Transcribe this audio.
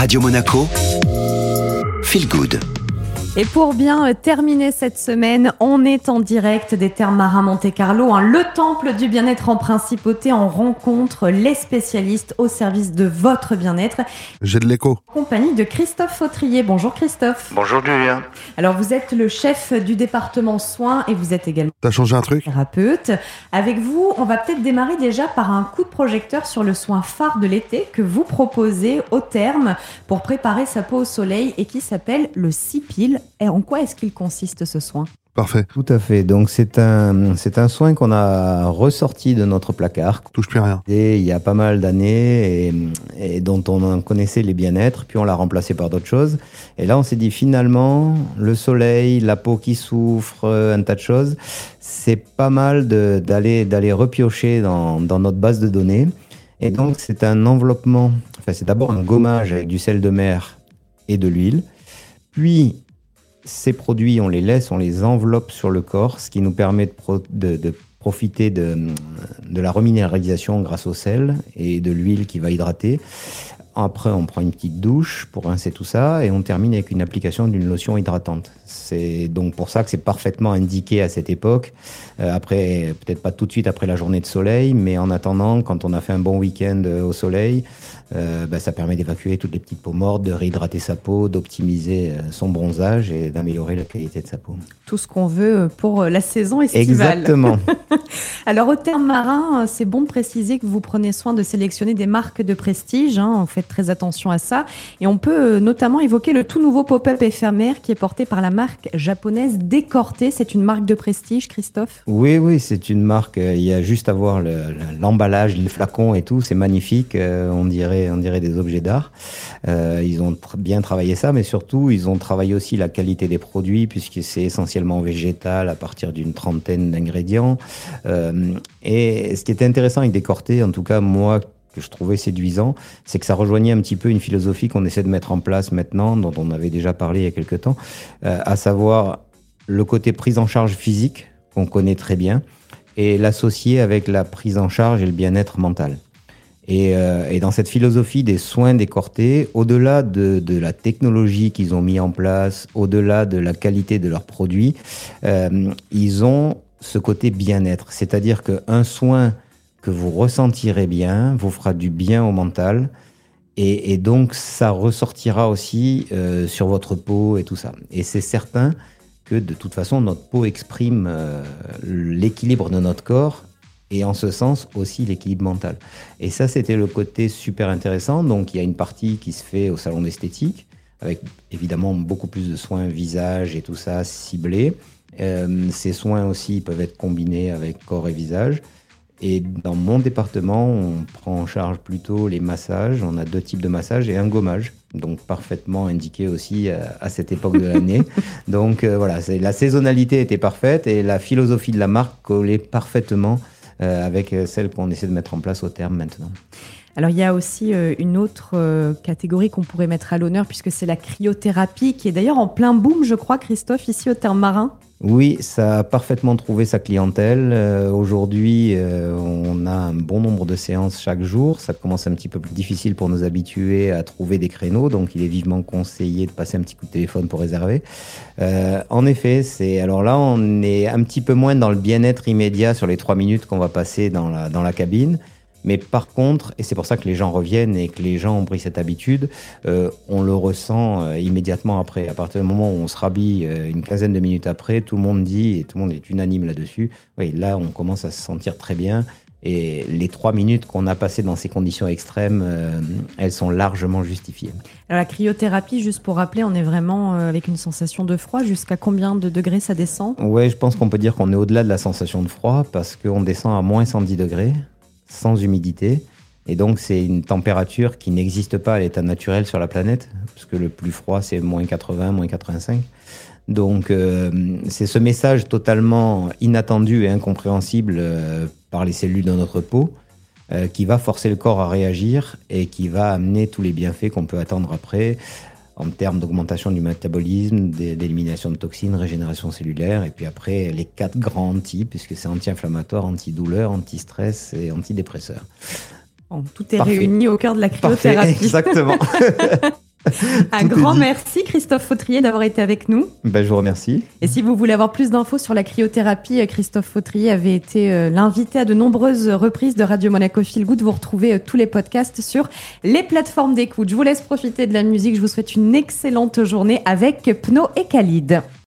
Radio Monaco, Feel Good. Et pour bien euh, terminer cette semaine, on est en direct des terres marins Monte Carlo, hein, le temple du bien-être en principauté. On rencontre les spécialistes au service de votre bien-être. J'ai de l'écho. Compagnie de Christophe Fautrier. Bonjour Christophe. Bonjour Julien. Alors vous êtes le chef du département soins et vous êtes également T'as changé un truc thérapeute. Avec vous, on va peut-être démarrer déjà par un coup de projecteur sur le soin phare de l'été que vous proposez au terme pour préparer sa peau au soleil et qui s'appelle le Cipil. Et en quoi est-ce qu'il consiste ce soin? Parfait. Tout à fait. Donc c'est un c'est un soin qu'on a ressorti de notre placard. Touche plus rien. Et il y a pas mal d'années et, et dont on en connaissait les bien-être, puis on l'a remplacé par d'autres choses. Et là, on s'est dit finalement, le soleil, la peau qui souffre, un tas de choses, c'est pas mal de- d'aller d'aller repiocher dans, dans notre base de données. Et donc c'est un enveloppement. Enfin, c'est d'abord un gommage avec du sel de mer et de l'huile. Puis ces produits, on les laisse, on les enveloppe sur le corps, ce qui nous permet de, pro- de- de profiter de la reminéralisation grâce au sel et de l'huile qui va hydrater. Après, on prend une petite douche pour rincer tout ça et on termine avec une application d'une lotion hydratante. C'est donc pour ça que c'est parfaitement indiqué à cette époque. Euh, après, peut-être pas tout de suite après la journée de soleil, mais en attendant, quand on a fait un bon week-end euh, au soleil, euh, bah, ça permet d'évacuer toutes les petites peaux mortes, de réhydrater sa peau, d'optimiser son bronzage et d'améliorer la qualité de sa peau. Tout ce qu'on veut pour la saison estivale. Exactement. Alors au terme marin, euh, c'est bon de préciser que vous prenez soin de sélectionner des marques de prestige. Hein, vous faites très attention à ça. Et on peut euh, notamment évoquer le tout nouveau pop-up éphémère qui est porté par la marque japonaise Décorté. C'est une marque de prestige, Christophe? Oui, oui, c'est une marque. euh, Il y a juste à voir le- le- l'emballage, les flacons et tout. C'est magnifique. on dirait, on dirait des objets d'art. Euh, ils ont bien travaillé ça, mais surtout, ils ont travaillé aussi la qualité des produits puisque c'est essentiellement végétal à partir d'une trentaine d'ingrédients. Euh, et ce qui était intéressant avec Décorté, en tout cas moi que je trouvais séduisant, c'est que ça rejoignait un petit peu une philosophie qu'on essaie de mettre en place maintenant, dont on avait déjà parlé il y a quelques temps, euh, à savoir le côté prise en charge physique qu'on connaît très bien et l'associer avec la prise en charge et le bien-être mental. Et, euh, et dans cette philosophie des soins décortés, au-delà de, la technologie qu'ils ont mis en place, au-delà de la qualité de leurs produits, euh, ils ont ce côté bien-être. C'est-à-dire qu'un soin que vous ressentirez bien vous fera du bien au mental. Et, donc, ça ressortira aussi euh, sur votre peau et tout ça. Et c'est certain que de toute façon, notre peau exprime l'équilibre de notre corps et en ce sens aussi l'équilibre mental. Et ça, c'était le côté super intéressant. Donc, il y a une partie qui se fait au salon d'esthétique, avec évidemment beaucoup plus de soins visage et tout ça ciblés. Euh, ces soins aussi peuvent être combinés avec corps et visage. Et dans mon département, on prend en charge plutôt les massages. On a deux types de massages et un gommage, donc parfaitement indiqué aussi à, à cette époque de l'année. donc euh, voilà, la saisonnalité était parfaite et la philosophie de la marque collait parfaitement euh, avec euh, celle qu'on essaie de mettre en place au terme maintenant. Alors il y a aussi euh, une autre euh, catégorie qu'on pourrait mettre à l'honneur puisque c'est la cryothérapie qui est d'ailleurs en plein boom, je crois, Christophe, ici au terme marin. Oui, ça a parfaitement trouvé sa clientèle. Euh, Aujourd'hui, euh, on a un bon nombre de séances chaque jour. Ça commence un petit peu plus difficile pour nous habituer à trouver des créneaux, donc il est vivement conseillé de passer un petit coup de téléphone pour réserver. Euh, en effet, c'est alors là, on est un petit peu moins dans le bien-être immédiat sur les trois minutes qu'on va passer dans la, dans la cabine. Mais par contre, et c'est pour ça que les gens reviennent et que les gens ont pris cette habitude, euh, on le ressent euh, immédiatement après. À partir du moment où on se rhabille euh, une quinzaine de minutes après, tout le monde dit, et tout le monde est unanime là-dessus, oui, là on commence à se sentir très bien. Et les trois minutes qu'on a passées dans ces conditions extrêmes, euh, elles sont largement justifiées. Alors la cryothérapie, juste pour rappeler, on est vraiment avec une sensation de froid. Jusqu'à combien de degrés ça descend? Ouais, je pense qu'on peut dire qu'on est au-delà de la sensation de froid parce qu'on descend à moins 110 degrés, sans humidité. Et donc, c'est une température qui n'existe pas à l'état naturel sur la planète, parce que le plus froid, c'est moins 80, moins 85. Donc, euh, c'est ce message totalement inattendu et incompréhensible euh, par les cellules de notre peau euh, qui va forcer le corps à réagir et qui va amener tous les bienfaits qu'on peut attendre après en termes d'augmentation du métabolisme, d'é- d'élimination de toxines, régénération cellulaire, et puis après les quatre grands anti, puisque c'est anti-inflammatoire, antidouleur, anti-stress et antidépresseur. Bon, Tout est Parfait. réuni au cœur de la Parfait, cryothérapie. exactement. Un grand merci Christophe Fautrier d'avoir été avec nous. Ben, je vous remercie. Et si vous voulez avoir plus d'infos sur la cryothérapie, Christophe Fautrier avait été euh, l'invité à de nombreuses reprises de Radio Monaco Feel Good. Vous retrouvez euh, tous les podcasts sur les plateformes d'écoute. Je vous laisse profiter de la musique. Je vous souhaite une excellente journée avec Pno et Khalid.